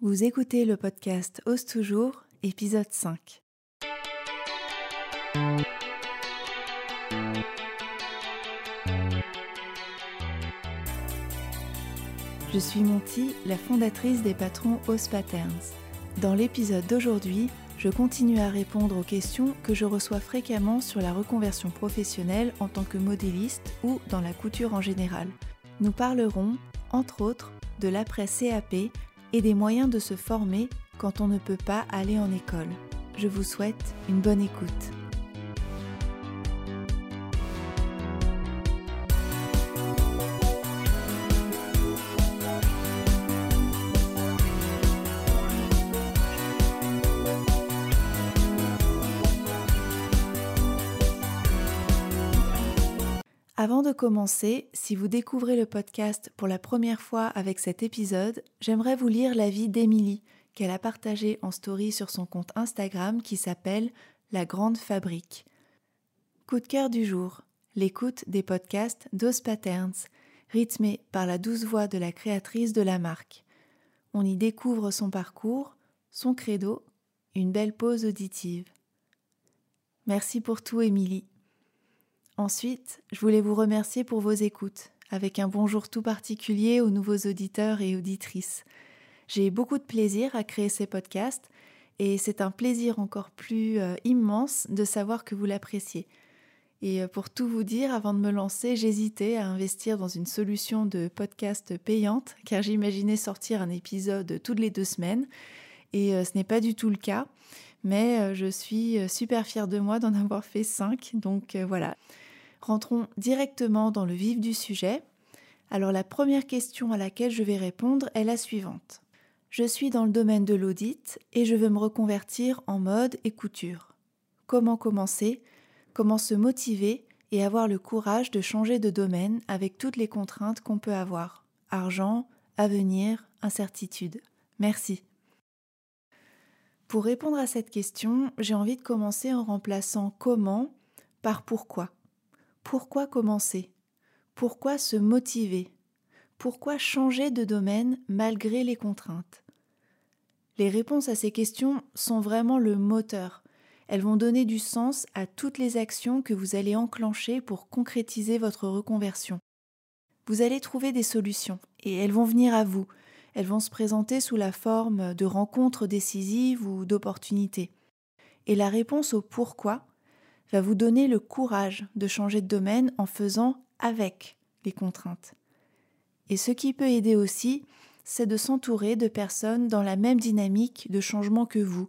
Vous écoutez le podcast Ose toujours, épisode 5. Je suis Monty, la fondatrice des patrons Ose Patterns. Dans l'épisode d'aujourd'hui, je continue à répondre aux questions que je reçois fréquemment sur la reconversion professionnelle en tant que modéliste ou dans la couture en général. Nous parlerons, entre autres, de l'après-CAP et des moyens de se former quand on ne peut pas aller en école. Je vous souhaite une bonne écoute. Avant de commencer, si vous découvrez le podcast pour la première fois avec cet épisode, j'aimerais vous lire l'avis d'Émilie qu'elle a partagé en story sur son compte Instagram qui s'appelle La Grande Fabrique. Coup de cœur du jour, l'écoute des podcasts d'Os Patterns, rythmés par la douce voix de la créatrice de la marque. On y découvre son parcours, son credo, une belle pause auditive. Merci pour tout, Émilie. Ensuite, je voulais vous remercier pour vos écoutes, avec un bonjour tout particulier aux nouveaux auditeurs et auditrices. J'ai beaucoup de plaisir à créer ces podcasts et c'est un plaisir encore plus euh, immense de savoir que vous l'appréciez. Et euh, pour tout vous dire, avant de me lancer, j'hésitais à investir dans une solution de podcast payante, car j'imaginais sortir un épisode toutes les deux semaines, et euh, ce n'est pas du tout le cas. Mais je suis super fière de moi d'en avoir fait cinq, donc voilà. Rentrons directement dans le vif du sujet. Alors la première question à laquelle je vais répondre est la suivante. Je suis dans le domaine de l'audit et je veux me reconvertir en mode et couture. Comment commencer? Comment se motiver et avoir le courage de changer de domaine avec toutes les contraintes qu'on peut avoir? Argent, avenir, incertitude. Merci. Pour répondre à cette question, j'ai envie de commencer en remplaçant comment par pourquoi. Pourquoi commencer? Pourquoi se motiver? Pourquoi changer de domaine malgré les contraintes? Les réponses à ces questions sont vraiment le moteur. Elles vont donner du sens à toutes les actions que vous allez enclencher pour concrétiser votre reconversion. Vous allez trouver des solutions et elles vont venir à vous. Elles vont se présenter sous la forme de rencontres décisives ou d'opportunités. Et la réponse au pourquoi va vous donner le courage de changer de domaine en faisant avec les contraintes. Et ce qui peut aider aussi, c'est de s'entourer de personnes dans la même dynamique de changement que vous,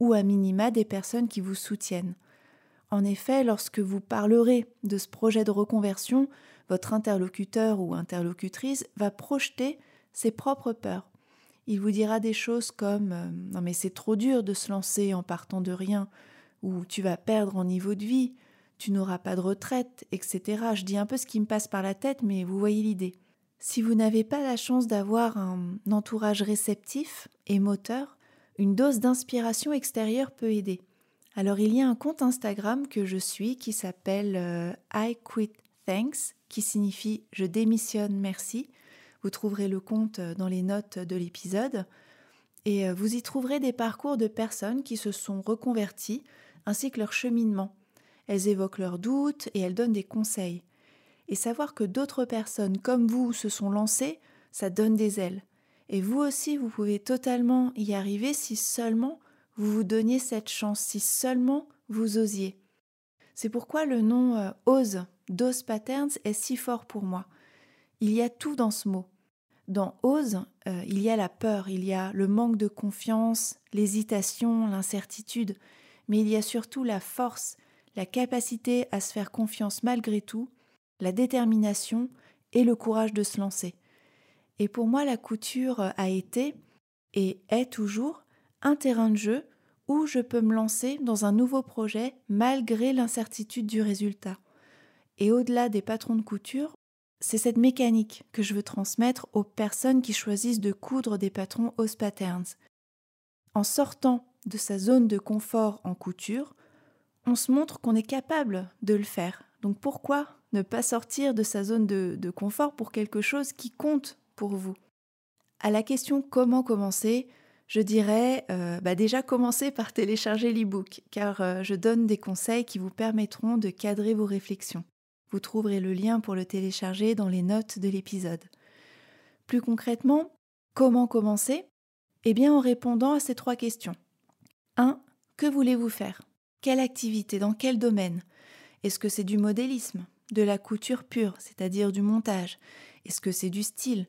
ou à minima des personnes qui vous soutiennent. En effet, lorsque vous parlerez de ce projet de reconversion, votre interlocuteur ou interlocutrice va projeter ses propres peurs. Il vous dira des choses comme euh, Non mais c'est trop dur de se lancer en partant de rien, ou tu vas perdre en niveau de vie, tu n'auras pas de retraite, etc. Je dis un peu ce qui me passe par la tête, mais vous voyez l'idée. Si vous n'avez pas la chance d'avoir un entourage réceptif et moteur, une dose d'inspiration extérieure peut aider. Alors il y a un compte Instagram que je suis qui s'appelle euh, I Quit Thanks, qui signifie Je démissionne merci. Vous trouverez le compte dans les notes de l'épisode. Et euh, vous y trouverez des parcours de personnes qui se sont reconverties ainsi que leur cheminement. Elles évoquent leurs doutes et elles donnent des conseils. Et savoir que d'autres personnes comme vous se sont lancées, ça donne des ailes. Et vous aussi, vous pouvez totalement y arriver si seulement vous vous donniez cette chance, si seulement vous osiez. C'est pourquoi le nom euh, Ose, d'Ose Patterns, est si fort pour moi. Il y a tout dans ce mot. Dans Ose, euh, il y a la peur, il y a le manque de confiance, l'hésitation, l'incertitude, mais il y a surtout la force, la capacité à se faire confiance malgré tout, la détermination et le courage de se lancer. Et pour moi, la couture a été et est toujours un terrain de jeu où je peux me lancer dans un nouveau projet malgré l'incertitude du résultat. Et au-delà des patrons de couture, c'est cette mécanique que je veux transmettre aux personnes qui choisissent de coudre des patrons House Patterns. En sortant de sa zone de confort en couture, on se montre qu'on est capable de le faire. Donc pourquoi ne pas sortir de sa zone de, confort pour quelque chose qui compte pour vous? À la question comment commencer, je dirais euh, bah déjà commencez par télécharger l'e-book, car euh, je donne des conseils qui vous permettront de cadrer vos réflexions. Vous trouverez le lien pour le télécharger dans les notes de l'épisode. Plus concrètement, comment commencer? Eh bien en répondant à ces trois questions. 1. Que voulez-vous faire? Quelle activité? Dans quel domaine? Est-ce que c'est du modélisme? De la couture pure, c'est-à-dire du montage? Est-ce que c'est du style?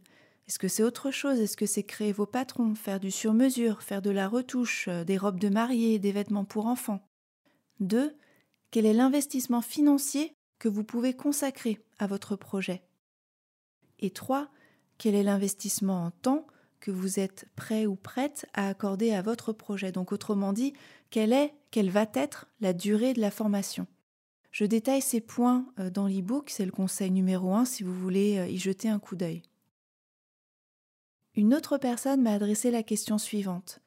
Est-ce que c'est autre chose? Est-ce que c'est créer vos patrons, faire du sur-mesure, faire de la retouche, euh, des robes de mariée, des vêtements pour enfants? 2. Quel est l'investissement financier que vous pouvez consacrer à votre projet? Et 3. Quel est l'investissement en temps que vous êtes prêt ou prête à accorder à votre projet Donc autrement dit, quelle est, quelle va être la durée de la formation? Je détaille ces points euh, dans l'e-book, c'est le conseil numéro 1 si vous voulez euh, y jeter un coup d'œil. Une autre personne m'a adressé la question suivante.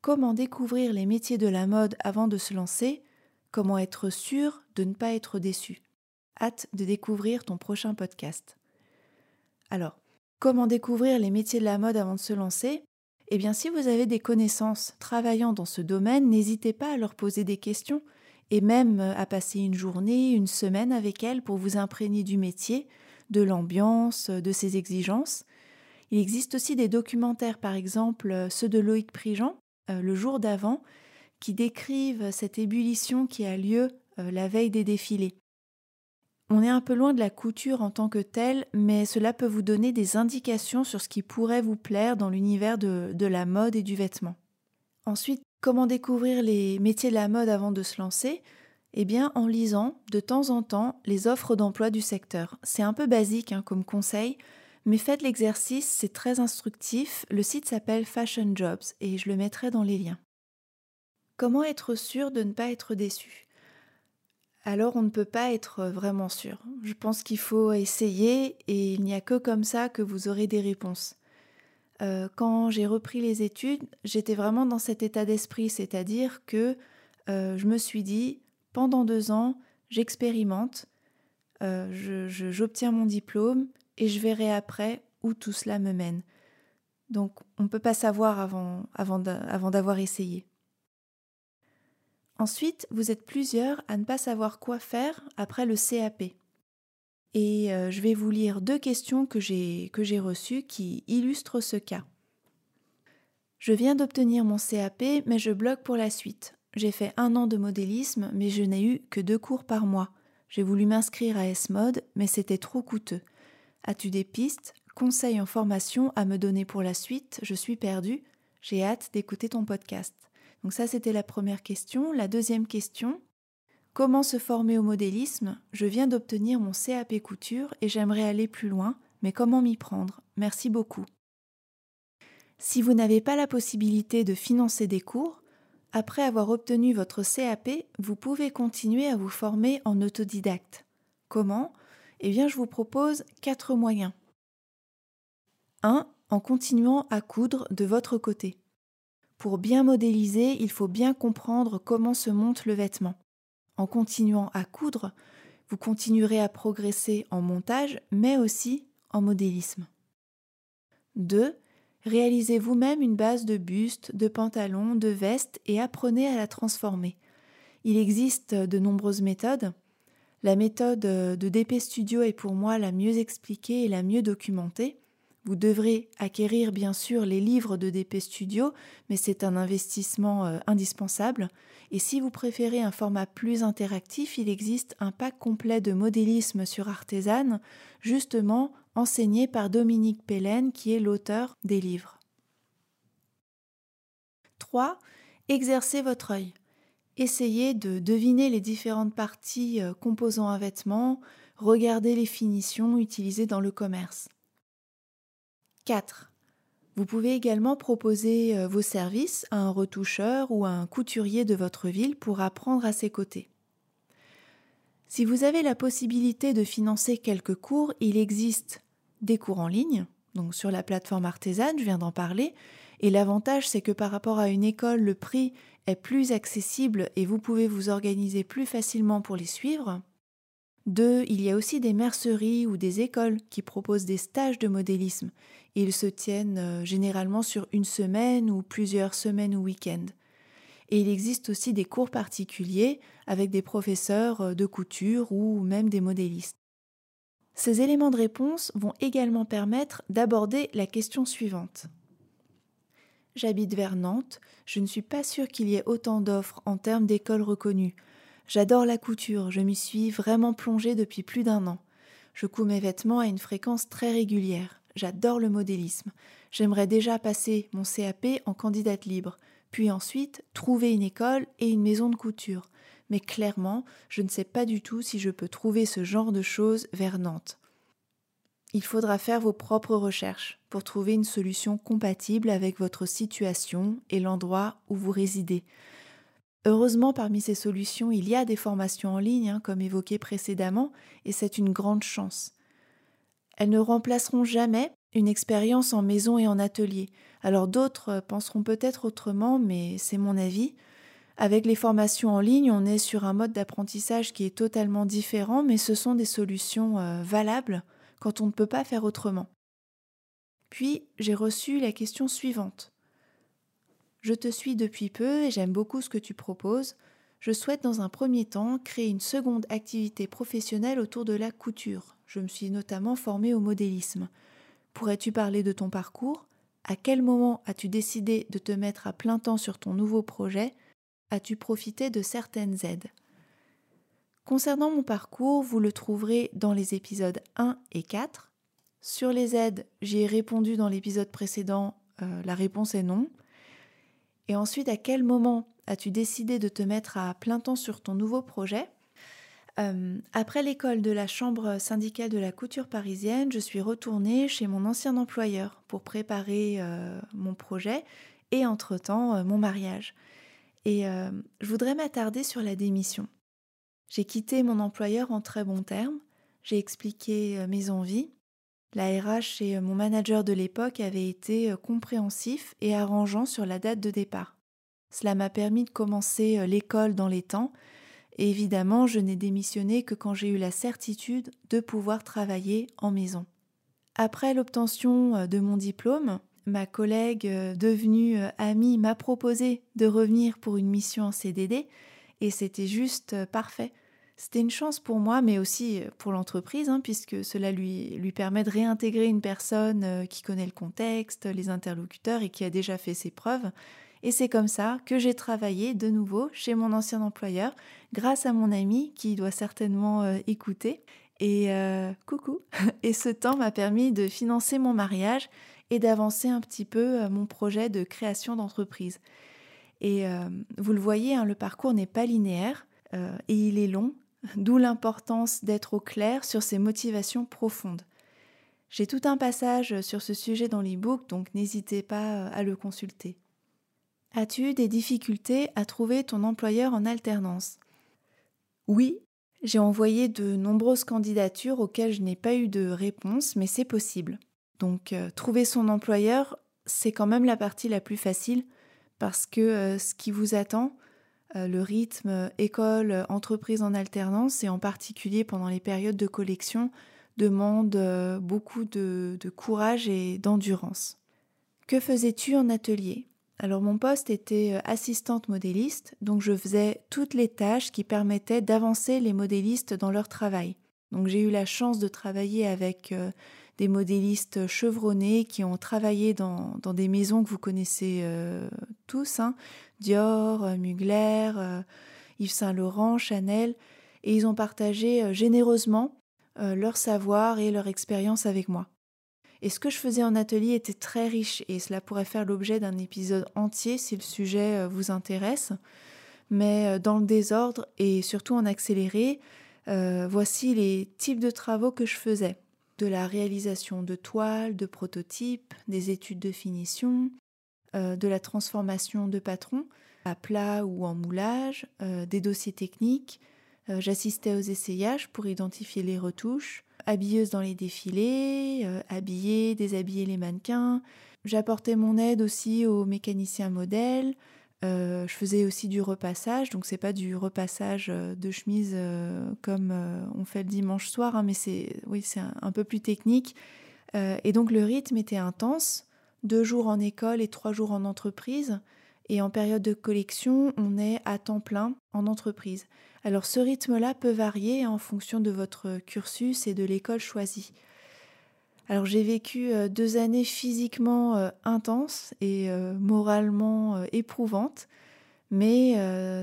Comment découvrir les métiers de la mode avant de se lancer? Comment être sûr de ne pas être déçu? Hâte de découvrir ton prochain podcast. Alors, comment découvrir les métiers de la mode avant de se lancer Eh bien, si vous avez des connaissances travaillant dans ce domaine, n'hésitez pas à leur poser des questions et même à passer une journée, une semaine avec elles pour vous imprégner du métier, de l'ambiance, de ses exigences il existe aussi des documentaires, par exemple euh, ceux de Loïc Prigent, euh, le jour d'avant, qui décrivent cette ébullition qui a lieu euh, la veille des défilés. On est un peu loin de la couture en tant que telle, mais cela peut vous donner des indications sur ce qui pourrait vous plaire dans l'univers de, la mode et du vêtement. Ensuite, comment découvrir les métiers de la mode avant de se lancer? Eh bien, en lisant de temps en temps les offres d'emploi du secteur. C'est un peu basique hein, comme conseil, mais faites l'exercice, c'est très instructif. Le site s'appelle Fashion Jobs et je le mettrai dans les liens. Comment être sûr de ne pas être déçu? Alors on ne peut pas être vraiment sûr. Je pense qu'il faut essayer et il n'y a que comme ça que vous aurez des réponses. Euh, quand j'ai repris les études, j'étais vraiment dans cet état d'esprit, c'est-à-dire que euh, je me suis dit, pendant deux ans, j'expérimente, euh, j'obtiens mon diplôme et je verrai après où tout cela me mène. Donc on ne peut pas savoir avant, avant d'avoir essayé. Ensuite, vous êtes plusieurs à ne pas savoir quoi faire après le CAP. Et euh, je vais vous lire deux questions que j'ai reçues qui illustrent ce cas. Je viens d'obtenir mon CAP, mais je bloque pour la suite. J'ai fait un an de modélisme, mais je n'ai eu que deux cours par mois. J'ai voulu m'inscrire à S-Mode, mais c'était trop coûteux. As-tu des pistes, conseils en formation à me donner pour la suite? Je suis perdue. J'ai hâte d'écouter ton podcast. Donc ça, c'était la première question. La deuxième question, comment se former au modélisme? Je viens d'obtenir mon CAP couture et j'aimerais aller plus loin, mais comment m'y prendre? Merci beaucoup. Si vous n'avez pas la possibilité de financer des cours, après avoir obtenu votre CAP, vous pouvez continuer à vous former en autodidacte. Comment? Eh bien, je vous propose quatre moyens. 1. En continuant à coudre de votre côté. Pour bien modéliser, il faut bien comprendre comment se monte le vêtement. En continuant à coudre, vous continuerez à progresser en montage, mais aussi en modélisme. 2. Réalisez vous-même une base de buste, de pantalon, de veste et apprenez à la transformer. Il existe de nombreuses méthodes. La méthode de DP Studio est pour moi la mieux expliquée et la mieux documentée. Vous devrez acquérir bien sûr les livres de DP Studio, mais c'est un investissement euh, indispensable. Et si vous préférez un format plus interactif, il existe un pack complet de modélisme sur Artisan, justement enseigné par Dominique Pellen, qui est l'auteur des livres. 3. Exercez votre œil. Essayez de deviner les différentes parties euh, composant un vêtement, regardez les finitions utilisées dans le commerce. 4. Vous pouvez également proposer euh, vos services à un retoucheur ou à un couturier de votre ville pour apprendre à ses côtés. Si vous avez la possibilité de financer quelques cours, il existe des cours en ligne, donc sur la plateforme artisane, je viens d'en parler, et l'avantage c'est que par rapport à une école, le prix est plus accessible et vous pouvez vous organiser plus facilement pour les suivre. Deux, il y a aussi des merceries ou des écoles qui proposent des stages de modélisme. Ils se tiennent euh, généralement sur une semaine ou plusieurs semaines ou week-ends. Et il existe aussi des cours particuliers avec des professeurs euh, de couture ou même des modélistes. Ces éléments de réponse vont également permettre d'aborder la question suivante. J'habite vers Nantes, je ne suis pas sûre qu'il y ait autant d'offres en termes d'écoles reconnues. J'adore la couture, je m'y suis vraiment plongée depuis plus d'un an. Je couds mes vêtements à une fréquence très régulière. J'adore le modélisme. J'aimerais déjà passer mon CAP en candidate libre, puis ensuite trouver une école et une maison de couture. Mais clairement, je ne sais pas du tout si je peux trouver ce genre de choses vers Nantes. Il faudra faire vos propres recherches pour trouver une solution compatible avec votre situation et l'endroit où vous résidez. Heureusement, parmi ces solutions, il y a des formations en ligne, hein, comme évoqué précédemment, et c'est une grande chance. Elles ne remplaceront jamais une expérience en maison et en atelier. Alors d'autres penseront peut-être autrement, mais c'est mon avis. Avec les formations en ligne, on est sur un mode d'apprentissage qui est totalement différent, mais ce sont des solutions euh, valables quand on ne peut pas faire autrement. Puis j'ai reçu la question suivante. Je te suis depuis peu et j'aime beaucoup ce que tu proposes. Je souhaite dans un premier temps créer une seconde activité professionnelle autour de la couture. Je me suis notamment formée au modélisme. Pourrais-tu parler de ton parcours? À quel moment as-tu décidé de te mettre à plein temps sur ton nouveau projet? As-tu profité de certaines aides? Concernant mon parcours, vous le trouverez dans les épisodes 1 et 4. Sur les aides, j'y ai répondu dans l'épisode précédent, euh, la réponse est non. Et ensuite, à quel moment as-tu décidé de te mettre à plein temps sur ton nouveau projet? Euh, Après l'école de la Chambre syndicale de la couture parisienne, je suis retournée chez mon ancien employeur pour préparer euh, mon projet et entre-temps euh, mon mariage. Et je voudrais m'attarder sur la démission. J'ai quitté mon employeur en très bons termes, j'ai expliqué mes envies, la RH et mon manager de l'époque avaient été compréhensifs et arrangeants sur la date de départ. Cela m'a permis de commencer l'école dans les temps, évidemment je n'ai démissionné que quand j'ai eu la certitude de pouvoir travailler en maison. Après l'obtention euh, de mon diplôme, ma collègue devenue amie m'a proposé de revenir pour une mission en CDD, et c'était juste parfait. C'était une chance pour moi, mais aussi euh, pour l'entreprise, hein, puisque cela lui, permet de réintégrer une personne euh, qui connaît le contexte, les interlocuteurs et qui a déjà fait ses preuves. Et c'est comme ça que j'ai travaillé de nouveau chez mon ancien employeur, grâce à mon ami qui doit certainement euh, écouter. Et coucou Et ce temps m'a permis de financer mon mariage et d'avancer un petit peu mon projet de création d'entreprise. Et vous le voyez, hein, le parcours n'est pas linéaire et il est long, d'où l'importance d'être au clair sur ses motivations profondes. J'ai tout un passage sur ce sujet dans l'e-book, donc n'hésitez pas à le consulter. As-tu eu des difficultés à trouver ton employeur en alternance? Oui, j'ai envoyé de nombreuses candidatures auxquelles je n'ai pas eu de réponse, mais c'est possible. Donc euh, trouver son employeur, c'est quand même la partie la plus facile, parce que euh, ce qui vous attend, euh, le rythme école, entreprise en alternance, et en particulier pendant les périodes de collection, demande beaucoup de, courage et d'endurance. Que faisais-tu en atelier? Alors mon poste était euh, assistante modéliste, donc je faisais toutes les tâches qui permettaient d'avancer les modélistes dans leur travail. Donc j'ai eu la chance de travailler avec des modélistes chevronnés qui ont travaillé dans, des maisons que vous connaissez tous, hein, Dior, euh, Mugler, euh, Yves Saint Laurent, Chanel, et ils ont partagé euh, généreusement leur savoir et leur expérience avec moi. Et ce que je faisais en atelier était très riche et cela pourrait faire l'objet d'un épisode entier si le sujet vous intéresse. Mais dans le désordre et surtout en accéléré, voici les types de travaux que je faisais. De la réalisation de toiles, de prototypes, des études de finition, euh, de la transformation de patrons à plat ou en moulage, euh, des dossiers techniques. Euh, j'assistais aux essayages pour identifier les retouches, habilleuse dans les défilés, habiller, déshabiller les mannequins. J'apportais mon aide aussi aux mécaniciens modèles, je faisais aussi du repassage, donc c'est pas du repassage de chemise comme on fait le dimanche soir, hein, mais c'est oui c'est un, peu plus technique. et donc le rythme était intense, deux jours en école et trois jours en entreprise. Et en période de collection, on est à temps plein en entreprise. Alors ce rythme-là peut varier en fonction de votre cursus et de l'école choisie. Alors j'ai vécu euh, deux années physiquement euh, intenses et euh, moralement éprouvantes, mais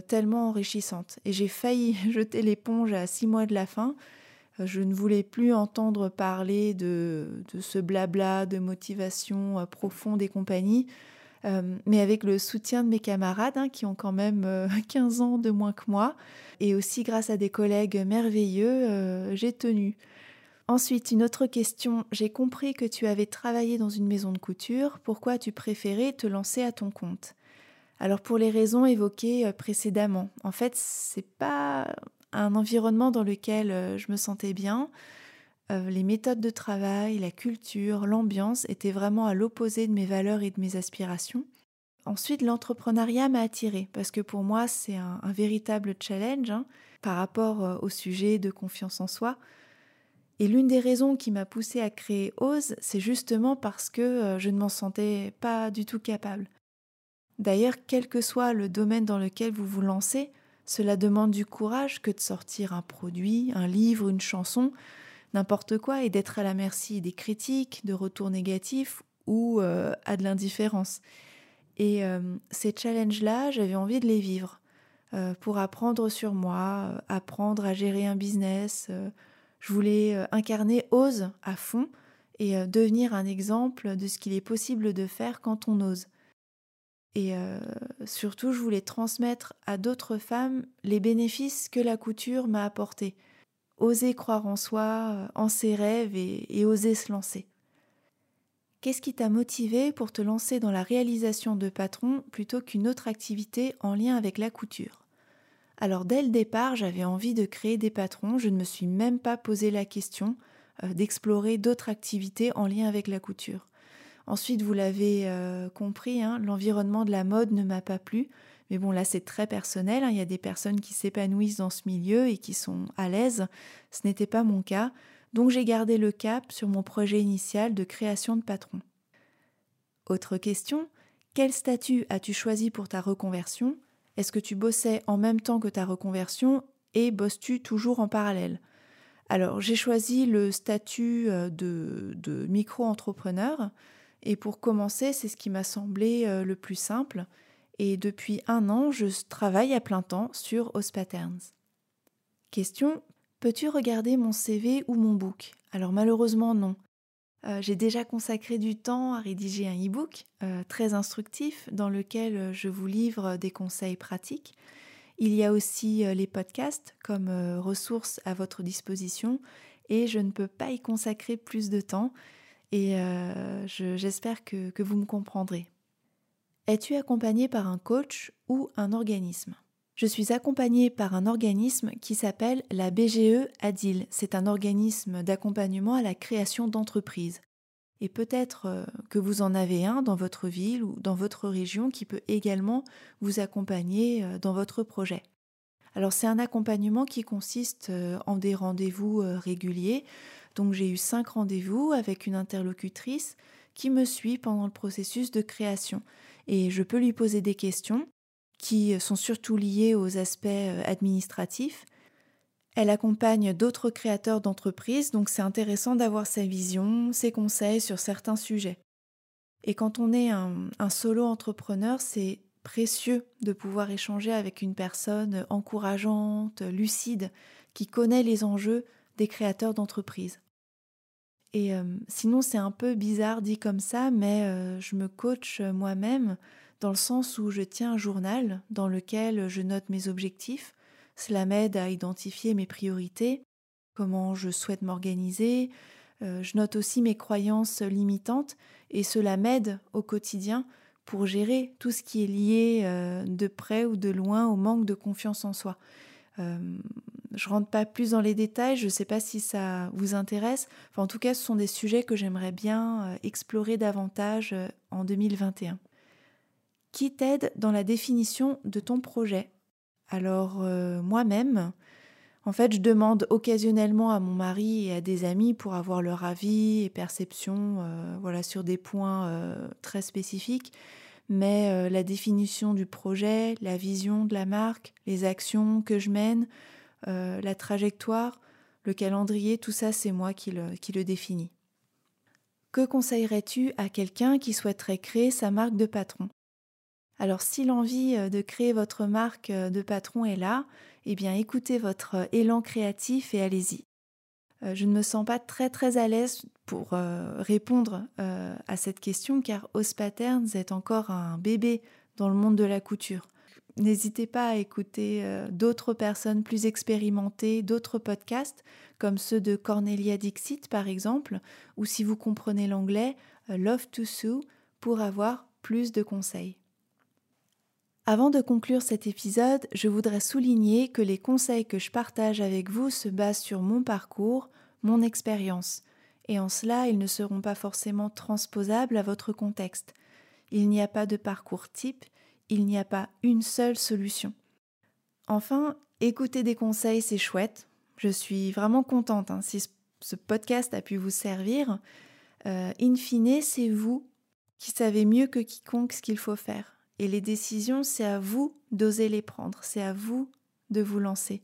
tellement enrichissantes. Et j'ai failli jeter l'éponge à six mois de la fin. Je ne voulais plus entendre parler de, de ce blabla de motivation profonde et compagnie. Euh, mais avec le soutien de mes camarades hein, qui ont quand même 15 euh, ans de moins que moi, et aussi grâce à des collègues merveilleux, euh, j'ai tenu. Ensuite, une autre question. J'ai compris que tu avais travaillé dans une maison de couture. Pourquoi tu préférais te lancer à ton compte? Alors pour les raisons évoquées précédemment. En fait, c'est pas un environnement dans lequel je me sentais bien. Euh, les méthodes de travail, la culture, l'ambiance étaient vraiment à l'opposé de mes valeurs et de mes aspirations. Ensuite, l'entrepreneuriat m'a attirée parce que pour moi, c'est un, véritable challenge hein, par rapport euh, au sujet de confiance en soi. Et l'une des raisons qui m'a poussée à créer Ose, c'est justement parce que euh, je ne m'en sentais pas du tout capable. D'ailleurs, quel que soit le domaine dans lequel vous vous lancez, cela demande du courage que de sortir un produit, un livre, une chanson, n'importe quoi et d'être à la merci des critiques, de retours négatifs ou euh, à de l'indifférence. Et euh, ces challenges-là, j'avais envie de les vivre euh, pour apprendre sur moi, apprendre à gérer un business. je voulais incarner Ose à fond et devenir un exemple de ce qu'il est possible de faire quand on ose. Et surtout, je voulais transmettre à d'autres femmes les bénéfices que la couture m'a apportés oser croire en soi, euh, en ses rêves et, oser se lancer. Qu'est-ce qui t'a motivé pour te lancer dans la réalisation de patron plutôt qu'une autre activité en lien avec la couture? Alors dès le départ, j'avais envie de créer des patrons, je ne me suis même pas posé la question euh, d'explorer d'autres activités en lien avec la couture. Ensuite, vous l'avez euh, compris, hein, l'environnement de la mode ne m'a pas plu, mais bon, là, c'est très personnel. Hein. Il y a des personnes qui s'épanouissent dans ce milieu et qui sont à l'aise. Ce n'était pas mon cas. Donc, j'ai gardé le cap sur mon projet initial de création de patron. Autre question. Quel statut as-tu choisi pour ta reconversion? Est-ce que tu bossais en même temps que ta reconversion et bosses-tu toujours en parallèle? Alors, j'ai choisi le statut euh, de, de micro-entrepreneur. Et pour commencer, c'est ce qui m'a semblé euh, le plus simple et depuis un an, je travaille à plein temps sur Patterns. Question Peux-tu regarder mon CV ou mon book? Alors malheureusement non. Euh, j'ai déjà consacré du temps à rédiger un e-book euh, très instructif dans lequel je vous livre des conseils pratiques. Il y a aussi euh, les podcasts comme ressources à votre disposition et je ne peux pas y consacrer plus de temps et j'espère que vous me comprendrez. Es-tu accompagné par un coach ou un organisme? Je suis accompagnée par un organisme qui s'appelle la BGE Adil. C'est un organisme d'accompagnement à la création d'entreprises. Et peut-être euh, que vous en avez un dans votre ville ou dans votre région qui peut également vous accompagner euh, dans votre projet. Alors c'est un accompagnement qui consiste euh, en des rendez-vous réguliers. Donc j'ai eu cinq rendez-vous avec une interlocutrice qui me suit pendant le processus de création et je peux lui poser des questions qui sont surtout liées aux aspects euh, administratifs. Elle accompagne d'autres créateurs d'entreprises, donc c'est intéressant d'avoir sa vision, ses conseils sur certains sujets. Et quand on est un, solo entrepreneur, c'est précieux de pouvoir échanger avec une personne encourageante, lucide, qui connaît les enjeux des créateurs d'entreprises. Et euh, sinon, c'est un peu bizarre dit comme ça, mais euh, je me coach moi-même dans le sens où je tiens un journal dans lequel je note mes objectifs. Cela m'aide à identifier mes priorités, comment je souhaite m'organiser. Euh, je note aussi mes croyances limitantes et cela m'aide au quotidien pour gérer tout ce qui est lié de près ou de loin au manque de confiance en soi. Je rentre pas plus dans les détails, je ne sais pas si ça vous intéresse. en tout cas, ce sont des sujets que j'aimerais bien euh, explorer davantage euh, en 2021. qui t'aide dans la définition de ton projet? Alors euh, moi-même, en fait, je demande occasionnellement à mon mari et à des amis pour avoir leur avis et perception voilà, sur des points très spécifiques. Mais la définition du projet, la vision de la marque, les actions que je mène, la trajectoire, le calendrier, tout ça, c'est moi qui le, définis. Que conseillerais-tu à quelqu'un qui souhaiterait créer sa marque de patron? Alors si l'envie euh, de créer votre marque euh, de patron est là, eh bien écoutez votre euh, élan créatif et allez-y. Je ne me sens pas très très à l'aise pour répondre à cette question car Os Patterns est encore un bébé dans le monde de la couture. N'hésitez pas à écouter d'autres personnes plus expérimentées, d'autres podcasts comme ceux de Cornelia Dixit par exemple, ou si vous comprenez l'anglais, Love to Sue pour avoir plus de conseils. Avant de conclure cet épisode, je voudrais souligner que les conseils que je partage avec vous se basent sur mon parcours, mon expérience, et en cela ils ne seront pas forcément transposables à votre contexte. Il n'y a pas de parcours type, il n'y a pas une seule solution. Enfin, écouter des conseils, c'est chouette. Je suis vraiment contente hein, si ce podcast a pu vous servir. Euh, in fine, c'est vous qui savez mieux que quiconque ce qu'il faut faire. Et les décisions, c'est à vous d'oser les prendre, c'est à vous de vous lancer.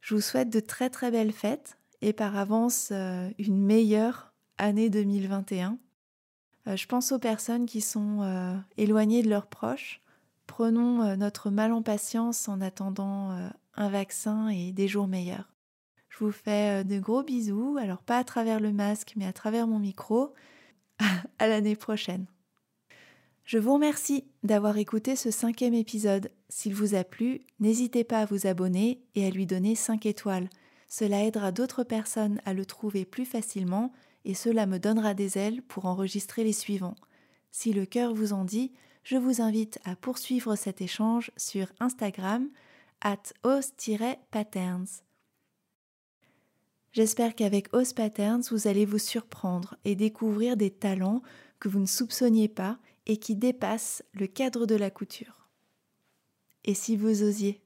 Je vous souhaite de très très belles fêtes et par avance euh, une meilleure année 2021. Euh, je pense aux personnes qui sont euh, éloignées de leurs proches. Prenons notre mal en patience en attendant un vaccin et des jours meilleurs. Je vous fais de gros bisous, alors pas à travers le masque mais à travers mon micro. à l'année prochaine. Je vous remercie d'avoir écouté ce cinquième épisode. S'il vous a plu, n'hésitez pas à vous abonner et à lui donner 5 étoiles. Cela aidera d'autres personnes à le trouver plus facilement et cela me donnera des ailes pour enregistrer les suivants. Si le cœur vous en dit, je vous invite à poursuivre cet échange sur Instagram at os-patterns. J'espère qu'avec Os Patterns, vous allez vous surprendre et découvrir des talents que vous ne soupçonniez pas et qui dépasse le cadre de la couture. Et si vous osiez?